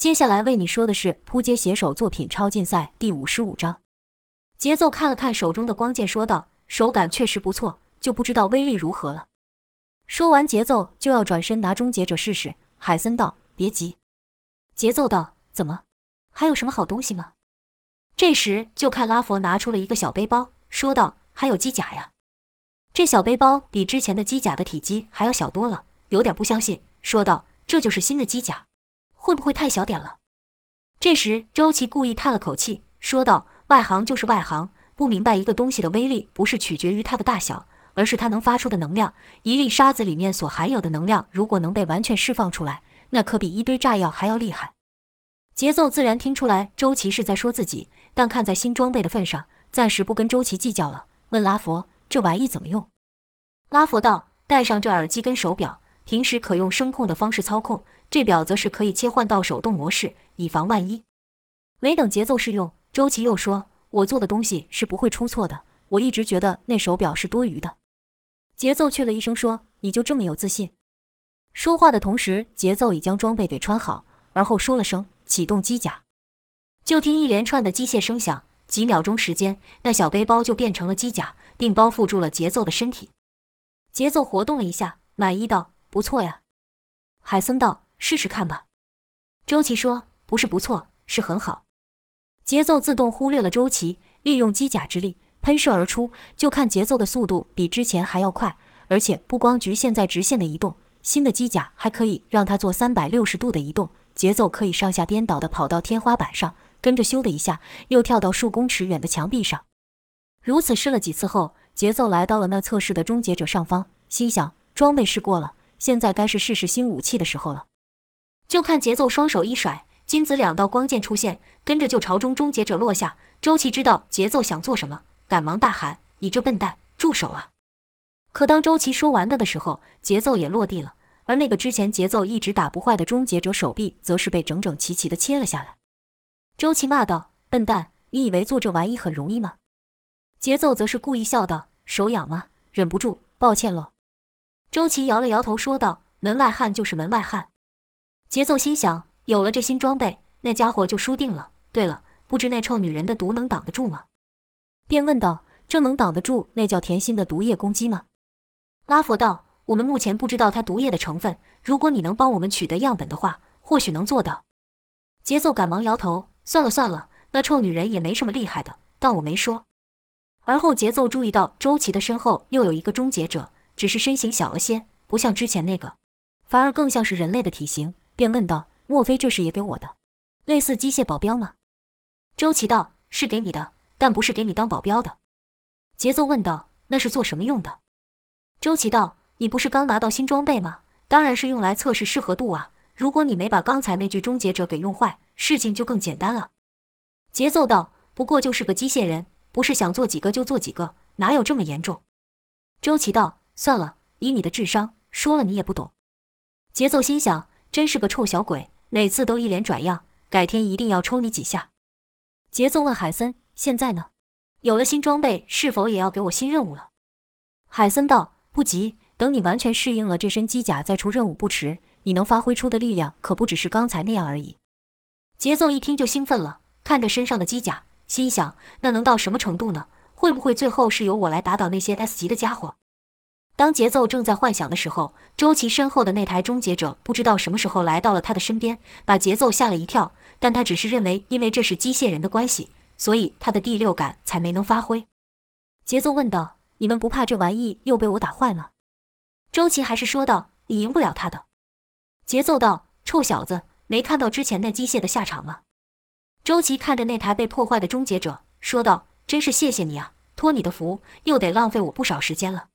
接下来为你说的是扑街写手作品超竞赛第五十五章。节奏看了看手中的光剑，说道：“手感确实不错，就不知道威力如何了。”说完，节奏就要转身拿终结者试试。海森道：“别急。”节奏道：“怎么？还有什么好东西吗？”这时，就看拉佛拿出了一个小背包，说道：“还有机甲呀！”这小背包比之前的机甲的体积还要小多了，有点不相信，说道：“这就是新的机甲？”会不会太小点了？这时，周琦故意叹了口气，说道：“外行就是外行，不明白一个东西的威力不是取决于它的大小，而是它能发出的能量。一粒沙子里面所含有的能量，如果能被完全释放出来，那可比一堆炸药还要厉害。”节奏自然听出来周琦是在说自己，但看在新装备的份上，暂时不跟周琦计较了。问拉佛：“这玩意怎么用？”拉佛道：“戴上这耳机跟手表，平时可用声控的方式操控。”这表则是可以切换到手动模式，以防万一。没等节奏试用，周琦又说：“我做的东西是不会出错的。我一直觉得那手表是多余的。”节奏去了一声说：“你就这么有自信？”说话的同时，节奏已将装备给穿好，而后说了声“启动机甲”，就听一连串的机械声响。几秒钟时间，那小背包就变成了机甲，并包覆住了节奏的身体。节奏活动了一下，满意道：“不错呀。”海森道。试试看吧，周琦说：“不是不错，是很好。”节奏自动忽略了周琦，利用机甲之力喷射而出。就看节奏的速度比之前还要快，而且不光局限在直线的移动，新的机甲还可以让它做三百六十度的移动。节奏可以上下颠倒的跑到天花板上，跟着咻的一下又跳到数公尺远的墙壁上。如此试了几次后，节奏来到了那测试的终结者上方，心想：装备试过了，现在该是试试新武器的时候了。就看节奏双手一甩，金子两道光剑出现，跟着就朝中终结者落下。周琦知道节奏想做什么，赶忙大喊：“你这笨蛋，住手啊！”可当周琦说完的的时候，节奏也落地了，而那个之前节奏一直打不坏的终结者手臂，则是被整整齐齐的切了下来。周琦骂道：“笨蛋，你以为做这玩意很容易吗？”节奏则是故意笑道：“手痒吗？忍不住，抱歉喽。”周琦摇了摇头，说道：“门外汉就是门外汉。”节奏心想，有了这新装备，那家伙就输定了。对了，不知那臭女人的毒能挡得住吗？便问道：“这能挡得住那叫甜心的毒液攻击吗？”拉佛道：“我们目前不知道它毒液的成分，如果你能帮我们取得样本的话，或许能做到。”节奏赶忙摇头：“算了算了，那臭女人也没什么厉害的，当我没说。”而后节奏注意到周琦的身后又有一个终结者，只是身形小了些，不像之前那个，反而更像是人类的体型。便问道：“莫非这是也给我的，类似机械保镖吗？”周琦道：“是给你的，但不是给你当保镖的。”节奏问道：“那是做什么用的？”周琦道：“你不是刚拿到新装备吗？当然是用来测试适合度啊！如果你没把刚才那具终结者给用坏，事情就更简单了。”节奏道：“不过就是个机械人，不是想做几个就做几个，哪有这么严重？”周琦道：“算了，以你的智商，说了你也不懂。”节奏心想。真是个臭小鬼，每次都一脸拽样，改天一定要抽你几下。节奏问海森：“现在呢？有了新装备，是否也要给我新任务了？”海森道：“不急，等你完全适应了这身机甲再出任务不迟。你能发挥出的力量可不只是刚才那样而已。”节奏一听就兴奋了，看着身上的机甲，心想：那能到什么程度呢？会不会最后是由我来打倒那些 S 级的家伙？当节奏正在幻想的时候，周琦身后的那台终结者不知道什么时候来到了他的身边，把节奏吓了一跳。但他只是认为，因为这是机械人的关系，所以他的第六感才没能发挥。节奏问道：“你们不怕这玩意又被我打坏吗？”周琦还是说道：“你赢不了他的。”节奏道：“臭小子，没看到之前那机械的下场吗？”周琦看着那台被破坏的终结者，说道：“真是谢谢你啊，托你的福，又得浪费我不少时间了。”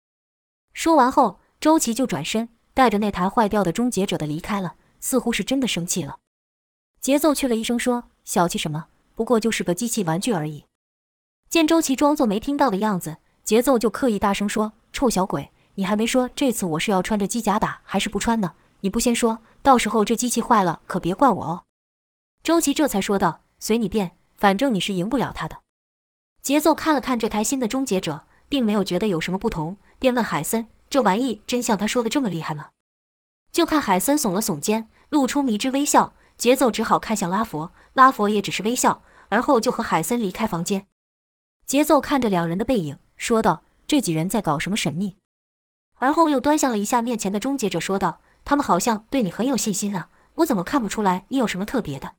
说完后，周琦就转身带着那台坏掉的终结者的离开了，似乎是真的生气了。节奏去了一声说：“小气什么？不过就是个机器玩具而已。”见周琦装作没听到的样子，节奏就刻意大声说：“臭小鬼，你还没说这次我是要穿着机甲打还是不穿呢？你不先说，到时候这机器坏了可别怪我哦。”周琦这才说道：“随你便，反正你是赢不了他的。”节奏看了看这台新的终结者。并没有觉得有什么不同，便问海森：“这玩意真像他说的这么厉害吗？”就看海森耸了耸肩，露出迷之微笑，节奏只好看向拉佛，拉佛也只是微笑，而后就和海森离开房间。节奏看着两人的背影，说道：“这几人在搞什么神秘？”而后又端详了一下面前的终结者，说道：“他们好像对你很有信心啊，我怎么看不出来你有什么特别的？”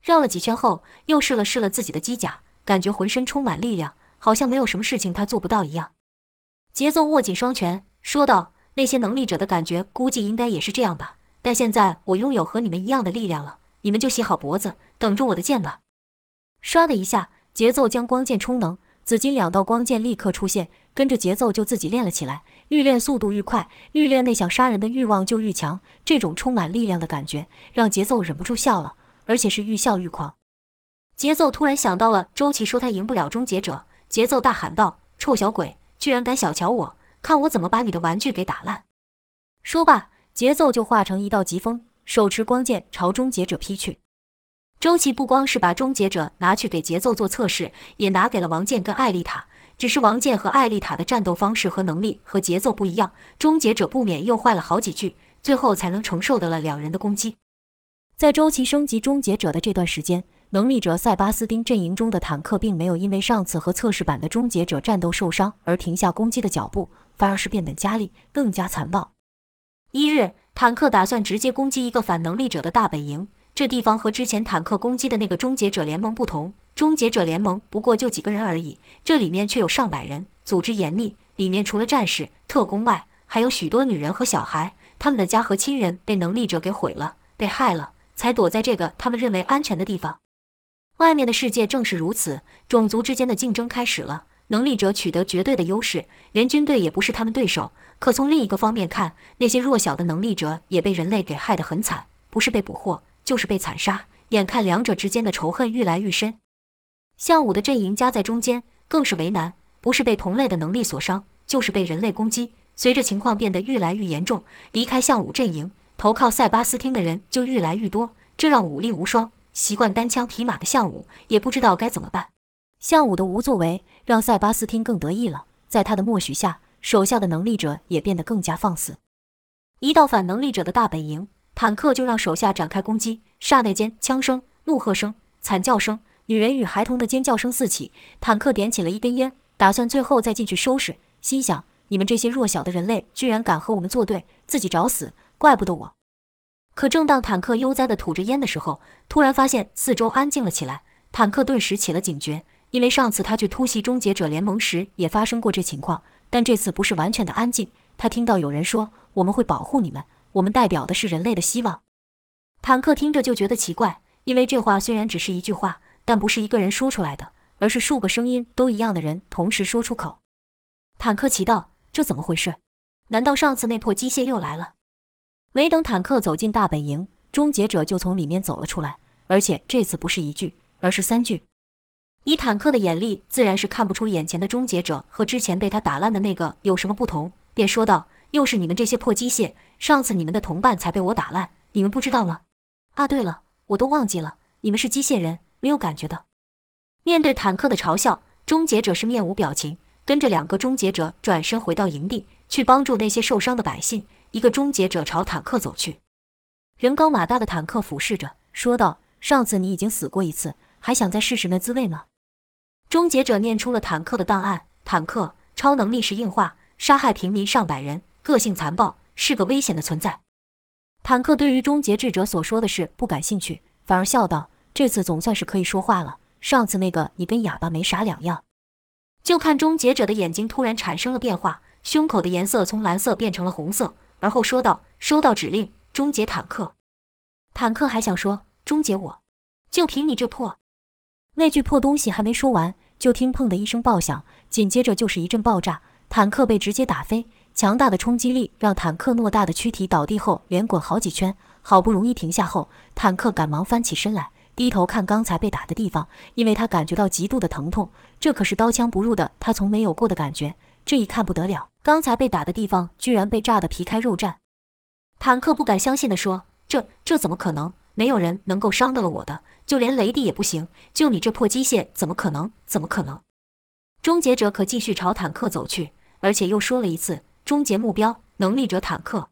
绕了几圈后，又试了试了自己的机甲，感觉浑身充满力量，好像没有什么事情他做不到一样。节奏握紧双拳，说道：“那些能力者的感觉，估计应该也是这样吧。但现在我拥有和你们一样的力量了，你们就洗好脖子，等着我的剑吧。”唰的一下，节奏将光剑充能，紫金两道光剑立刻出现，跟着节奏就自己练了起来。愈练速度愈快，愈练内想杀人的欲望就愈强。这种充满力量的感觉，让节奏忍不住笑了，而且是愈笑愈狂。节奏突然想到了周琦说他赢不了终结者，节奏大喊道：“臭小鬼！”居然敢小瞧我，看我怎么把你的玩具给打烂！说罢，节奏就化成一道疾风，手持光剑朝终结者劈去。周琦不光是把终结者拿去给节奏做测试，也拿给了王健跟艾丽塔。只是王健和艾丽塔的战斗方式和能力和节奏不一样，终结者不免又坏了好几句，最后才能承受得了两人的攻击。在周琦升级终结者的这段时间。能力者塞巴斯丁阵营中的坦克并没有因为上次和测试版的终结者战斗受伤而停下攻击的脚步，反而是变本加厉，更加残暴。一日，坦克打算直接攻击一个反能力者的大本营。这地方和之前坦克攻击的那个终结者联盟不同，终结者联盟不过就几个人而已，这里面却有上百人，组织严密。里面除了战士、特工外，还有许多女人和小孩，他们的家和亲人被能力者给毁了，被害了，才躲在这个他们认为安全的地方。外面的世界正是如此，种族之间的竞争开始了。能力者取得绝对的优势，连军队也不是他们对手。可从另一个方面看，那些弱小的能力者也被人类给害得很惨，不是被捕获，就是被惨杀。眼看两者之间的仇恨愈来愈深，向武的阵营夹在中间，更是为难。不是被同类的能力所伤，就是被人类攻击。随着情况变得愈来愈严重，离开向武阵营，投靠塞巴斯汀的人就愈来愈多，这让武力无双。习惯单枪匹马的项武也不知道该怎么办。项武的无作为让塞巴斯汀更得意了，在他的默许下，手下的能力者也变得更加放肆。一到反能力者的大本营，坦克就让手下展开攻击。刹那间，枪声、怒喝声、惨叫声、女人与孩童的尖叫声四起。坦克点起了一根烟，打算最后再进去收拾。心想：你们这些弱小的人类，居然敢和我们作对，自己找死！怪不得我。可正当坦克悠哉地吐着烟的时候，突然发现四周安静了起来。坦克顿时起了警觉，因为上次他去突袭终结者联盟时也发生过这情况，但这次不是完全的安静。他听到有人说：“我们会保护你们，我们代表的是人类的希望。”坦克听着就觉得奇怪，因为这话虽然只是一句话，但不是一个人说出来的，而是数个声音都一样的人同时说出口。坦克奇道：“这怎么回事？难道上次那破机械又来了？”没等坦克走进大本营，终结者就从里面走了出来，而且这次不是一句，而是三句。以坦克的眼力，自然是看不出眼前的终结者和之前被他打烂的那个有什么不同，便说道：“又是你们这些破机械！上次你们的同伴才被我打烂，你们不知道吗？啊，对了，我都忘记了，你们是机械人，没有感觉的。”面对坦克的嘲笑，终结者是面无表情，跟着两个终结者转身回到营地，去帮助那些受伤的百姓。一个终结者朝坦克走去，人高马大的坦克俯视着，说道：“上次你已经死过一次，还想再试试那滋味吗？”终结者念出了坦克的档案：坦克超能力是硬化，杀害平民上百人，个性残暴，是个危险的存在。坦克对于终结智者所说的事不感兴趣，反而笑道：“这次总算是可以说话了。上次那个你跟哑巴没啥两样。”就看终结者的眼睛突然产生了变化，胸口的颜色从蓝色变成了红色。而后说道：“收到指令，终结坦克。”坦克还想说：“终结我，就凭你这破……”那句破东西还没说完，就听“砰”的一声爆响，紧接着就是一阵爆炸，坦克被直接打飞。强大的冲击力让坦克偌大的躯体倒地后连滚好几圈，好不容易停下后，坦克赶忙翻起身来，低头看刚才被打的地方，因为他感觉到极度的疼痛，这可是刀枪不入的他从没有过的感觉。这一看不得了，刚才被打的地方居然被炸得皮开肉绽。坦克不敢相信地说：“这这怎么可能？没有人能够伤得了我的，就连雷帝也不行。就你这破机械，怎么可能？怎么可能？”终结者可继续朝坦克走去，而且又说了一次：“终结目标，能力者坦克。”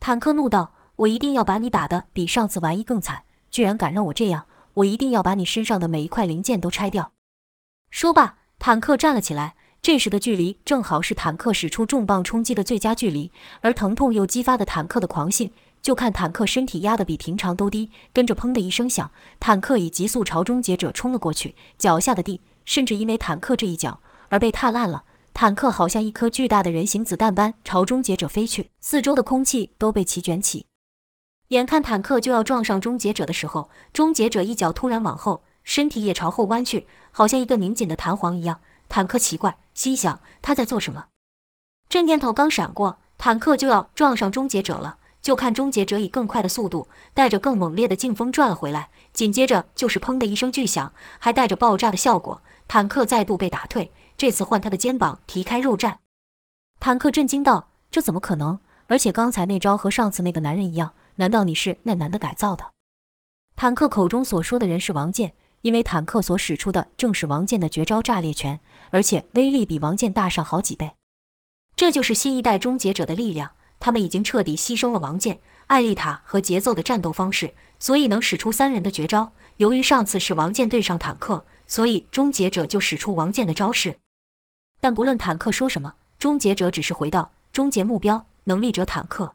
坦克怒道：“我一定要把你打得比上次玩意更惨！居然敢让我这样，我一定要把你身上的每一块零件都拆掉！”说罢，坦克站了起来。这时的距离正好是坦克使出重磅冲击的最佳距离，而疼痛又激发的坦克的狂性。就看坦克身体压得比平常都低，跟着砰的一声响，坦克以急速朝终结者冲了过去。脚下的地甚至因为坦克这一脚而被踏烂了。坦克好像一颗巨大的人形子弹般朝终结者飞去，四周的空气都被其卷起。眼看坦克就要撞上终结者的时候，终结者一脚突然往后，身体也朝后弯去，好像一个拧紧的弹簧一样。坦克奇怪，心想他在做什么？这念头刚闪过，坦克就要撞上终结者了。就看终结者以更快的速度，带着更猛烈的劲风转了回来。紧接着就是砰的一声巨响，还带着爆炸的效果。坦克再度被打退，这次换他的肩膀皮开肉绽。坦克震惊道：“这怎么可能？而且刚才那招和上次那个男人一样，难道你是那男的改造的？”坦克口中所说的人是王健。因为坦克所使出的正是王健的绝招炸裂拳，而且威力比王健大上好几倍。这就是新一代终结者的力量，他们已经彻底吸收了王健、艾丽塔和节奏的战斗方式，所以能使出三人的绝招。由于上次是王健对上坦克，所以终结者就使出王健的招式。但不论坦克说什么，终结者只是回到终结目标能力者坦克。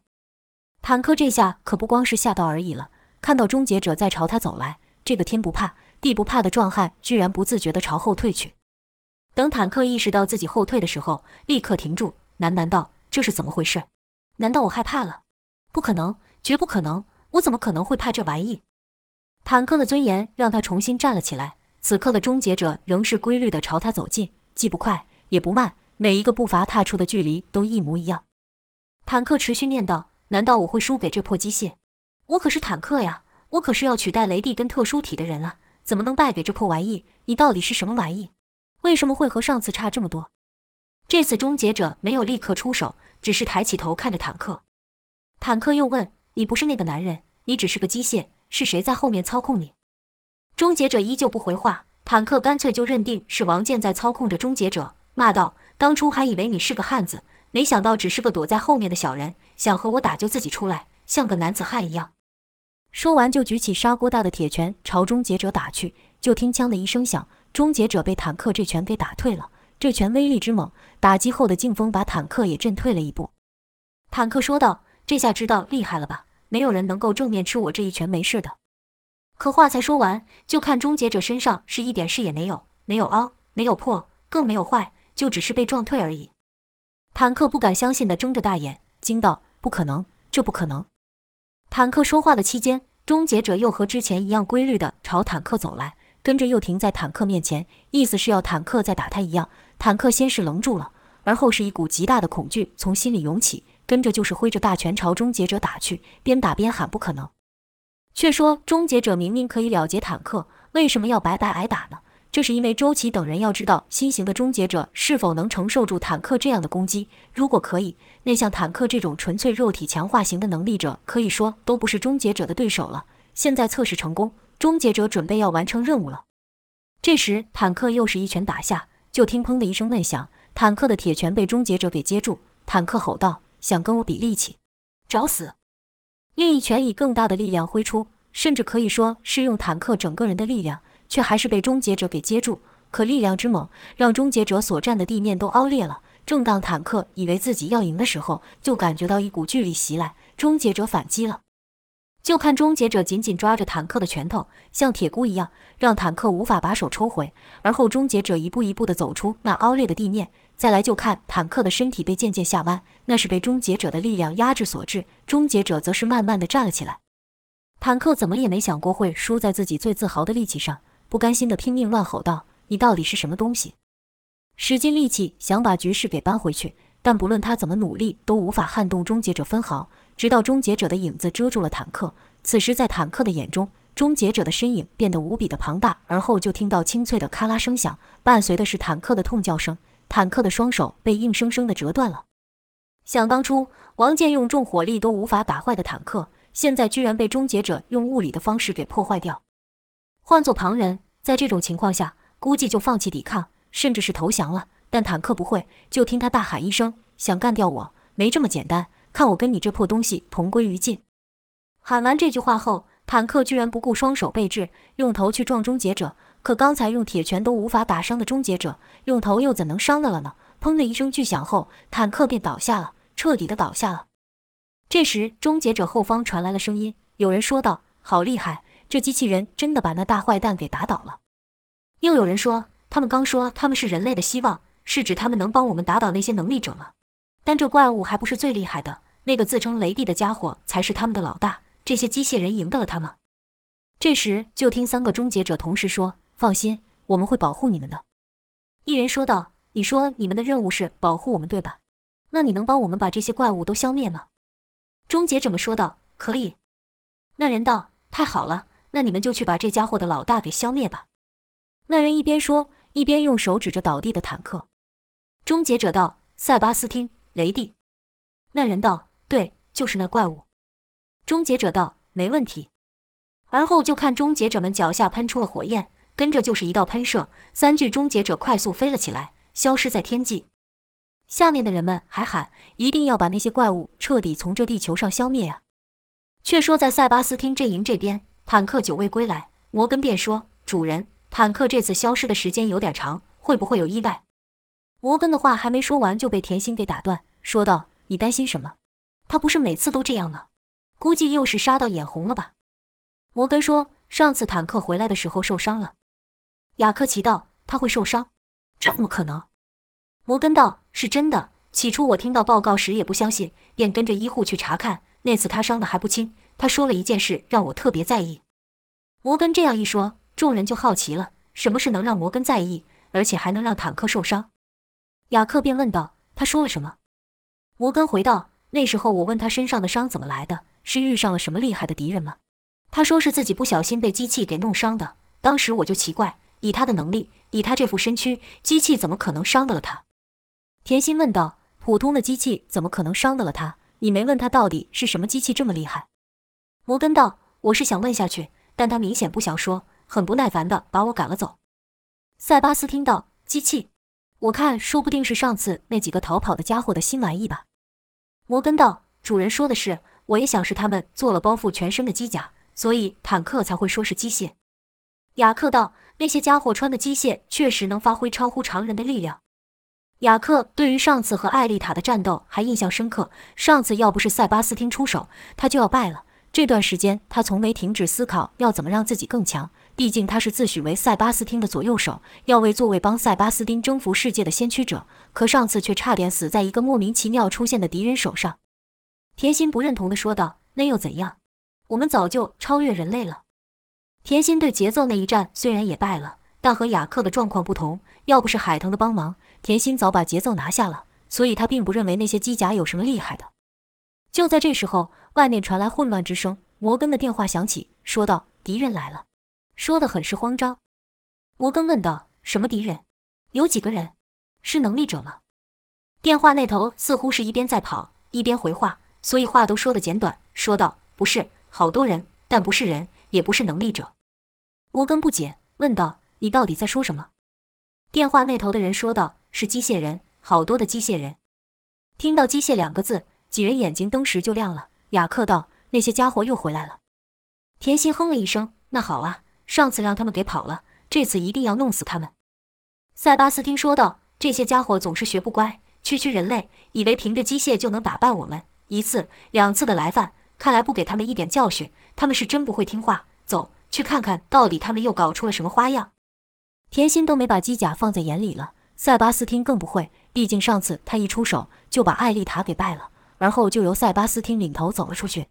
坦克这下可不光是吓到而已了，看到终结者在朝他走来，这个天不怕。地不怕的壮汉居然不自觉地朝后退去。等坦克意识到自己后退的时候，立刻停住，喃喃道：“这是怎么回事？难道我害怕了？不可能，绝不可能！我怎么可能会怕这玩意？”坦克的尊严让他重新站了起来。此刻的终结者仍是规律地朝他走近，既不快也不慢，每一个步伐踏出的距离都一模一样。坦克持续念叨：“难道我会输给这破机械？我可是坦克呀！我可是要取代雷帝跟特殊体的人啊！”怎么能败给这破玩意？你到底是什么玩意？为什么会和上次差这么多？这次终结者没有立刻出手，只是抬起头看着坦克。坦克又问：“你不是那个男人，你只是个机械，是谁在后面操控你？”终结者依旧不回话。坦克干脆就认定是王健在操控着终结者，骂道：“当初还以为你是个汉子，没想到只是个躲在后面的小人，想和我打就自己出来，像个男子汉一样。”说完，就举起砂锅大的铁拳朝终结者打去。就听“枪”的一声响，终结者被坦克这拳给打退了。这拳威力之猛，打击后的劲风把坦克也震退了一步。坦克说道：“这下知道厉害了吧？没有人能够正面吃我这一拳没事的。”可话才说完，就看终结者身上是一点事也没有，没有凹，没有破，更没有坏，就只是被撞退而已。坦克不敢相信的睁着大眼，惊道：“不可能，这不可能！”坦克说话的期间，终结者又和之前一样规律的朝坦克走来，跟着又停在坦克面前，意思是要坦克再打他一样。坦克先是愣住了，而后是一股极大的恐惧从心里涌起，跟着就是挥着大拳朝终结者打去，边打边喊：“不可能！”却说终结者明明可以了结坦克，为什么要白白挨打呢？这是因为周琦等人要知道新型的终结者是否能承受住坦克这样的攻击。如果可以，那像坦克这种纯粹肉体强化型的能力者，可以说都不是终结者的对手了。现在测试成功，终结者准备要完成任务了。这时，坦克又是一拳打下，就听砰的一声闷响，坦克的铁拳被终结者给接住。坦克吼道：“想跟我比力气，找死！”另一拳以更大的力量挥出，甚至可以说是用坦克整个人的力量。却还是被终结者给接住，可力量之猛，让终结者所站的地面都凹裂了。正当坦克以为自己要赢的时候，就感觉到一股巨力袭来，终结者反击了。就看终结者紧紧抓着坦克的拳头，像铁箍一样，让坦克无法把手抽回。而后终结者一步一步地走出那凹裂的地面。再来就看坦克的身体被渐渐下弯，那是被终结者的力量压制所致。终结者则是慢慢地站了起来。坦克怎么也没想过会输在自己最自豪的力气上。不甘心的拼命乱吼道：“你到底是什么东西？”使尽力气想把局势给扳回去，但不论他怎么努力，都无法撼动终结者分毫。直到终结者的影子遮住了坦克，此时在坦克的眼中，终结者的身影变得无比的庞大。而后就听到清脆的咔啦声响，伴随的是坦克的痛叫声。坦克的双手被硬生生的折断了。想当初，王健用重火力都无法打坏的坦克，现在居然被终结者用物理的方式给破坏掉。换做旁人，在这种情况下，估计就放弃抵抗，甚至是投降了。但坦克不会，就听他大喊一声：“想干掉我？没这么简单！看我跟你这破东西同归于尽！”喊完这句话后，坦克居然不顾双手被制，用头去撞终结者。可刚才用铁拳都无法打伤的终结者，用头又怎能伤得了呢？砰的一声巨响后，坦克便倒下了，彻底的倒下了。这时，终结者后方传来了声音，有人说道：“好厉害，这机器人真的把那大坏蛋给打倒了。”又有人说：“他们刚说他们是人类的希望，是指他们能帮我们打倒那些能力者吗？但这怪物还不是最厉害的，那个自称雷帝的家伙才是他们的老大。这些机械人赢得了他吗？”这时，就听三个终结者同时说：“放心，我们会保护你们的。”一人说道：“你说你们的任务是保护我们，对吧？那你能帮我们把这些怪物都消灭吗？”终结者们说道：“可以。”那人道：“太好了，那你们就去把这家伙的老大给消灭吧。”那人一边说，一边用手指着倒地的坦克。终结者道：“塞巴斯汀，雷帝。”那人道：“对，就是那怪物。”终结者道：“没问题。”而后就看终结者们脚下喷出了火焰，跟着就是一道喷射，三具终结者快速飞了起来，消失在天际。下面的人们还喊：“一定要把那些怪物彻底从这地球上消灭啊！”却说在塞巴斯汀阵营这边，坦克久未归来，摩根便说：“主人，坦克这次消失的时间有点长，会不会有意外？”摩根的话还没说完，就被甜心给打断，说道：“你担心什么？他不是每次都这样吗？估计又是杀到眼红了吧？”摩根说：“上次坦克回来的时候受伤了。”雅克奇道：“他会受伤？这么可能？”摩根道：“是真的。起初我听到报告时也不相信，便跟着医护去查看。那次他伤的还不轻。他说了一件事让我特别在意。”摩根这样一说，众人就好奇了：什么事能让摩根在意，而且还能让坦克受伤？雅克便问道：“他说了什么？”摩根回道：“那时候我问他身上的伤怎么来的，是遇上了什么厉害的敌人吗？他说是自己不小心被机器给弄伤的。当时我就奇怪，以他的能力，以他这副身躯，机器怎么可能伤得了他？”甜心问道：“普通的机器怎么可能伤得了他？你没问他到底是什么机器这么厉害？”摩根道：“我是想问下去，但他明显不想说，很不耐烦的把我赶了走。”塞巴斯汀道机器，我看说不定是上次那几个逃跑的家伙的新玩意吧。摩根道：“主人说的是，我也想是他们做了包覆全身的机甲，所以坦克才会说是机械。”雅克道：“那些家伙穿的机械确实能发挥超乎常人的力量。”雅克对于上次和艾丽塔的战斗还印象深刻。上次要不是塞巴斯汀出手，他就要败了。这段时间，他从没停止思考要怎么让自己更强。毕竟他是自诩为塞巴斯汀的左右手，要为做位帮塞巴斯汀征服世界的先驱者。可上次却差点死在一个莫名其妙出现的敌人手上。甜心不认同地说道：“那又怎样？我们早就超越人类了。”甜心对节奏那一战虽然也败了，但和雅克的状况不同。要不是海腾的帮忙，甜心早把节奏拿下了，所以他并不认为那些机甲有什么厉害的。就在这时候，外面传来混乱之声，摩根的电话响起，说道：“敌人来了。”说的很是慌张。摩根问道：“什么敌人？有几个人？是能力者吗？”电话那头似乎是一边在跑一边回话，所以话都说的简短，说道：“不是，好多人，但不是人，也不是能力者。”摩根不解，问道：“你到底在说什么？”电话那头的人说道：“是机械人，好多的机械人。”听到“机械”两个字，几人眼睛登时就亮了。雅克道：“那些家伙又回来了。”甜心哼了一声：“那好啊，上次让他们给跑了，这次一定要弄死他们。”塞巴斯汀说道：“这些家伙总是学不乖，区区人类，以为凭着机械就能打败我们。一次、两次的来犯，看来不给他们一点教训，他们是真不会听话。走去看看到底他们又搞出了什么花样。”甜心都没把机甲放在眼里了，塞巴斯汀更不会。毕竟上次他一出手就把艾丽塔给败了，而后就由塞巴斯汀领头走了出去。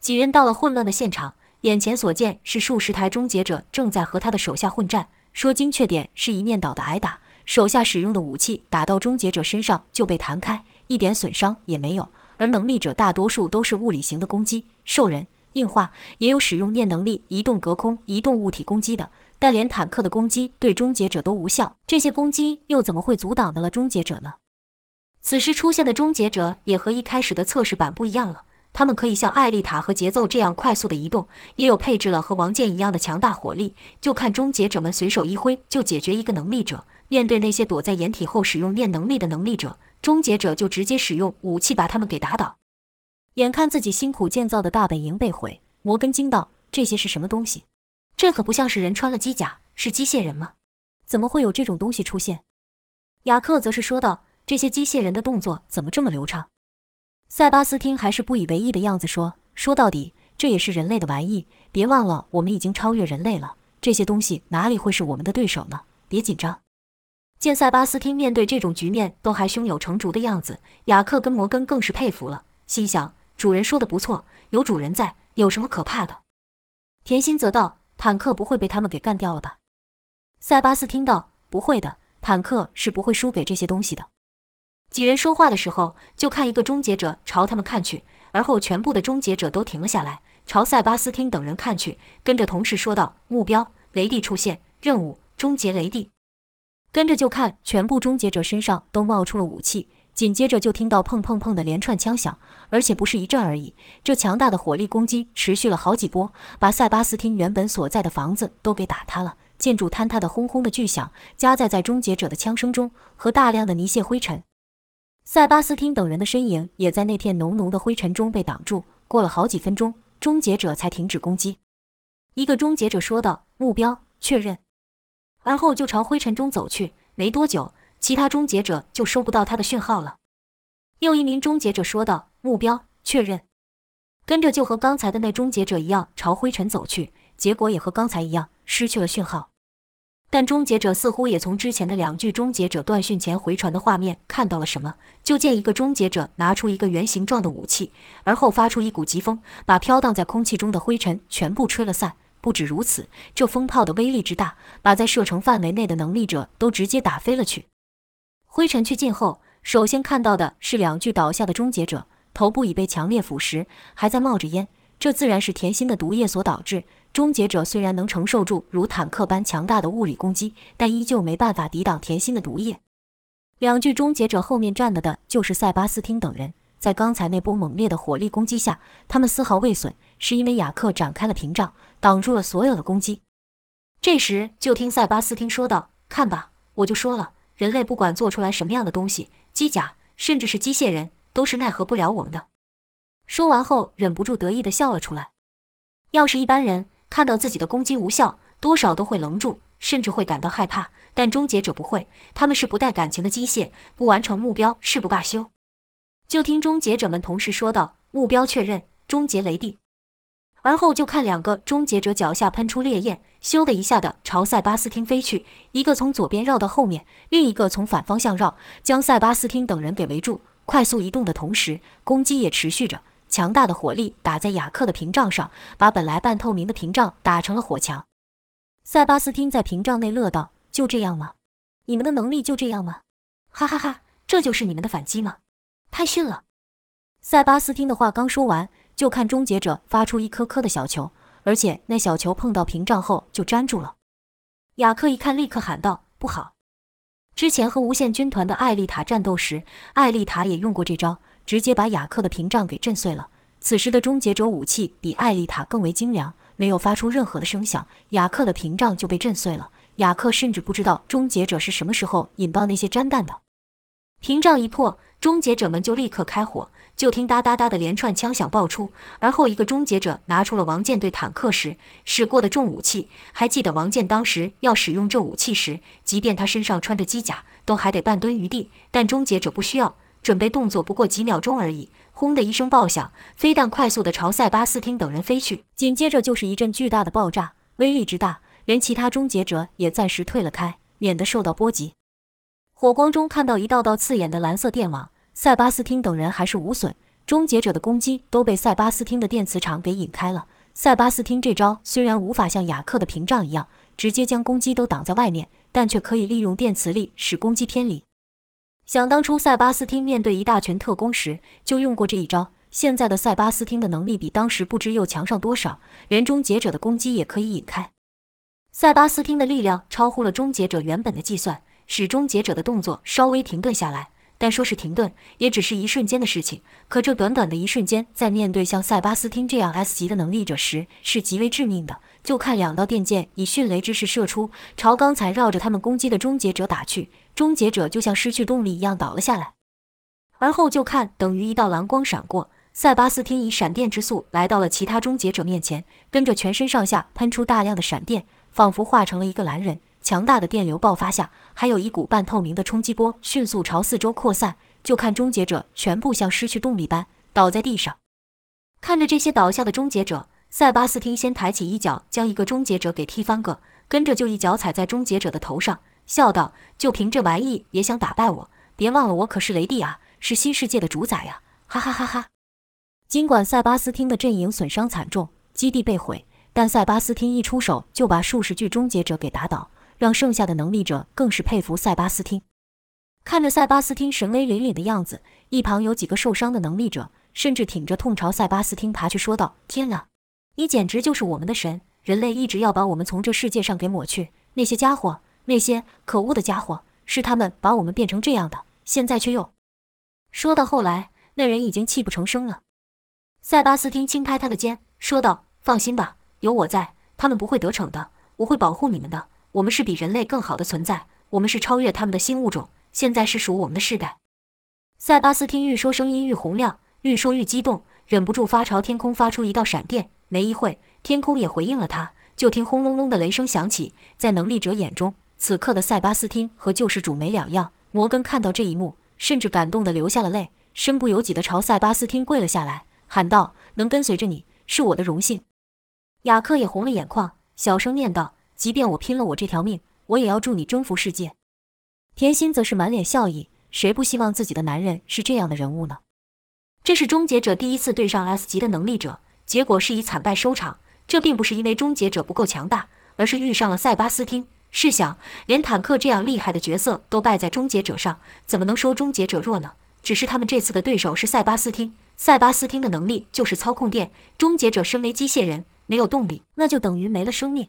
几人到了混乱的现场，眼前所见是数十台终结者正在和他的手下混战。说精确点是一面倒的挨打，手下使用的武器打到终结者身上就被弹开，一点损伤也没有。而能力者大多数都是物理型的攻击，兽人、硬化也有使用念能力移动隔空、移动物体攻击的。但连坦克的攻击对终结者都无效，这些攻击又怎么会阻挡得了终结者呢？此时出现的终结者也和一开始的测试版不一样了，他们可以像艾丽塔和节奏这样快速的移动，也有配置了和王健一样的强大火力。就看终结者们随手一挥就解决一个能力者，面对那些躲在掩体后使用念能力的能力者，终结者就直接使用武器把他们给打倒。眼看自己辛苦建造的大本营被毁，摩根惊道：“这些是什么东西？这可不像是人穿了机甲，是机械人吗？怎么会有这种东西出现？”雅克则是说道：“这些机械人的动作怎么这么流畅？”塞巴斯汀还是不以为意的样子说：“说到底，这也是人类的玩意。别忘了，我们已经超越人类了，这些东西哪里会是我们的对手呢？别紧张。”见塞巴斯汀面对这种局面都还胸有成竹的样子，雅克跟摩根更是佩服了，心想：“主人说的不错，有主人在，有什么可怕的？”甜心则道：“坦克不会被他们给干掉了吧？”塞巴斯汀道：“不会的，坦克是不会输给这些东西的。”几人说话的时候，就看一个终结者朝他们看去，而后全部的终结者都停了下来，朝塞巴斯汀等人看去，跟着同事说道：“目标，雷帝出现，任务，终结雷帝。”跟着就看全部终结者身上都冒出了武器，紧接着就听到砰砰砰的连串枪响，而且不是一阵而已。这强大的火力攻击持续了好几波，把塞巴斯汀原本所在的房子都给打塌了，建筑坍塌的轰轰的巨响夹在在终结者的枪声中，和大量的泥屑灰尘。塞巴斯汀等人的身影也在那片浓浓的灰尘中被挡住。过了好几分钟，终结者才停止攻击。一个终结者说道：“目标确认。”而后就朝灰尘中走去。没多久，其他终结者就收不到他的讯号了。又一名终结者说道：“目标确认。”跟着就和刚才的那终结者一样朝灰尘走去，结果也和刚才一样失去了讯号。但终结者似乎也从之前的两具终结者断讯前回传的画面看到了什么，就见一个终结者拿出一个圆形状的武器，而后发出一股疾风，把飘荡在空气中的灰尘全部吹了散。不止如此，这风炮的威力之大，把在射程范围内的能力者都直接打飞了去。灰尘去尽后，首先看到的是两具倒下的终结者，头部已被强烈腐蚀，还在冒着烟。这自然是甜心的毒液所导致。终结者虽然能承受住如坦克般强大的物理攻击，但依旧没办法抵挡甜心的毒液。两具终结者后面站的的就是塞巴斯汀等人，在刚才那波猛烈的火力攻击下，他们丝毫未损，是因为雅克展开了屏障。挡住了所有的攻击。这时，就听塞巴斯汀说道：“看吧，我就说了，人类不管做出来什么样的东西，机甲甚至是机械人，都是奈何不了我们的。”说完后，忍不住得意地笑了出来。要是一般人看到自己的攻击无效，多少都会愣住，甚至会感到害怕。但终结者不会，他们是不带感情的机械，不完成目标誓不罢休。就听终结者们同时说道：“目标确认，终结雷帝。”而后就看两个终结者脚下喷出烈焰，咻的一下的朝塞巴斯汀飞去。一个从左边绕到后面，另一个从反方向绕，将塞巴斯汀等人给围住。快速移动的同时，攻击也持续着。强大的火力打在雅克的屏障上，把本来半透明的屏障打成了火墙。塞巴斯汀在屏障内乐道：“就这样吗？你们的能力就这样吗？哈哈哈，这就是你们的反击吗？太逊了！”塞巴斯汀的话刚说完。就看终结者发出一颗颗的小球，而且那小球碰到屏障后就粘住了。雅克一看，立刻喊道：“不好！”之前和无限军团的艾丽塔战斗时，艾丽塔也用过这招，直接把雅克的屏障给震碎了。此时的终结者武器比艾丽塔更为精良，没有发出任何的声响，雅克的屏障就被震碎了。雅克甚至不知道终结者是什么时候引爆那些粘弹的。屏障一破，终结者们就立刻开火。就听哒哒哒的连串枪响爆出，而后一个终结者拿出了王健对坦克时使过的重武器。还记得王健当时要使用这武器时，即便他身上穿着机甲，都还得半蹲于地。但终结者不需要，准备动作不过几秒钟而已。轰的一声爆响，飞弹快速的朝塞巴斯汀等人飞去，紧接着就是一阵巨大的爆炸，威力之大，连其他终结者也暂时退了开，免得受到波及。火光中看到一道道刺眼的蓝色电网。塞巴斯汀等人还是无损，终结者的攻击都被塞巴斯汀的电磁场给引开了。塞巴斯汀这招虽然无法像雅克的屏障一样直接将攻击都挡在外面，但却可以利用电磁力使攻击偏离。想当初塞巴斯汀面对一大群特工时就用过这一招，现在的塞巴斯汀的能力比当时不知又强上多少，连终结者的攻击也可以引开。塞巴斯汀的力量超乎了终结者原本的计算，使终结者的动作稍微停顿下来。但说是停顿，也只是一瞬间的事情。可这短短的一瞬间，在面对像塞巴斯汀这样 S 级的能力者时，是极为致命的。就看两道电箭以迅雷之势射出，朝刚才绕着他们攻击的终结者打去，终结者就像失去动力一样倒了下来。而后就看，等于一道蓝光闪过，塞巴斯汀以闪电之速来到了其他终结者面前，跟着全身上下喷出大量的闪电，仿佛化成了一个蓝人。强大的电流爆发下，还有一股半透明的冲击波迅速朝四周扩散。就看终结者全部像失去动力般倒在地上。看着这些倒下的终结者，塞巴斯汀先抬起一脚将一个终结者给踢翻个，跟着就一脚踩在终结者的头上，笑道：“就凭这玩意也想打败我？别忘了，我可是雷帝啊，是新世界的主宰呀！”哈哈哈哈。尽管塞巴斯汀的阵营损伤惨重，基地被毁，但塞巴斯汀一出手就把数十具终结者给打倒。让剩下的能力者更是佩服塞巴斯汀。看着塞巴斯汀神威凛凛的样子，一旁有几个受伤的能力者甚至挺着痛朝塞巴斯汀爬去，说道：“天哪，你简直就是我们的神！人类一直要把我们从这世界上给抹去。那些家伙，那些可恶的家伙，是他们把我们变成这样的。现在却又……”说到后来，那人已经泣不成声了。塞巴斯汀轻拍他的肩，说道：“放心吧，有我在，他们不会得逞的。我会保护你们的。”我们是比人类更好的存在，我们是超越他们的新物种，现在是属我们的世代。塞巴斯汀愈说声音愈洪亮，愈说愈激动，忍不住发朝天空发出一道闪电。没一会，天空也回应了他。就听轰隆隆的雷声响起，在能力者眼中，此刻的塞巴斯汀和救世主没两样。摩根看到这一幕，甚至感动的流下了泪，身不由己的朝塞巴斯汀跪了下来，喊道：“能跟随着你是我的荣幸。”雅克也红了眼眶，小声念道。即便我拼了我这条命，我也要助你征服世界。甜心则是满脸笑意，谁不希望自己的男人是这样的人物呢？这是终结者第一次对上 S 级的能力者，结果是以惨败收场。这并不是因为终结者不够强大，而是遇上了塞巴斯汀。试想，连坦克这样厉害的角色都败在终结者上，怎么能说终结者弱呢？只是他们这次的对手是塞巴斯汀，塞巴斯汀的能力就是操控电。终结者身为机械人，没有动力，那就等于没了生命。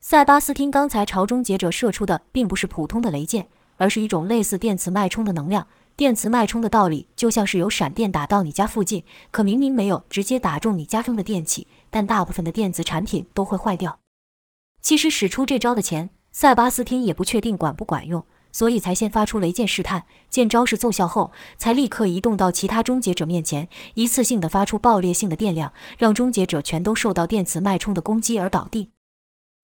塞巴斯汀刚才朝终结者射出的并不是普通的雷箭，而是一种类似电磁脉冲的能量。电磁脉冲的道理就像是有闪电打到你家附近，可明明没有直接打中你家中的电器，但大部分的电子产品都会坏掉。其实使出这招的钱，塞巴斯汀也不确定管不管用，所以才先发出雷箭试探。见招式奏效后，才立刻移动到其他终结者面前，一次性的发出爆裂性的电量，让终结者全都受到电磁脉冲的攻击而倒地。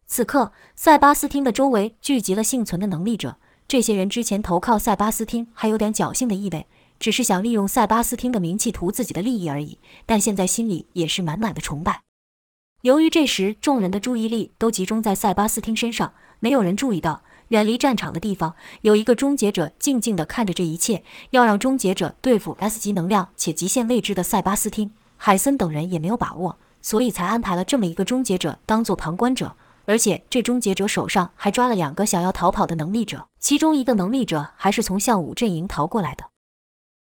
此刻，塞巴斯汀的周围聚集了幸存的能力者。这些人之前投靠塞巴斯汀，还有点侥幸的意味，只是想利用塞巴斯汀的名气图自己的利益而已。但现在心里也是满满的崇拜。由于这时众人的注意力都集中在塞巴斯汀身上，没有人注意到远离战场的地方有一个终结者静静地看着这一切。要让终结者对付 S 级能量且极限未知的塞巴斯汀，海森等人也没有把握，所以才安排了这么一个终结者当做旁观者。而且这终结者手上还抓了两个想要逃跑的能力者，其中一个能力者还是从向武阵营逃过来的。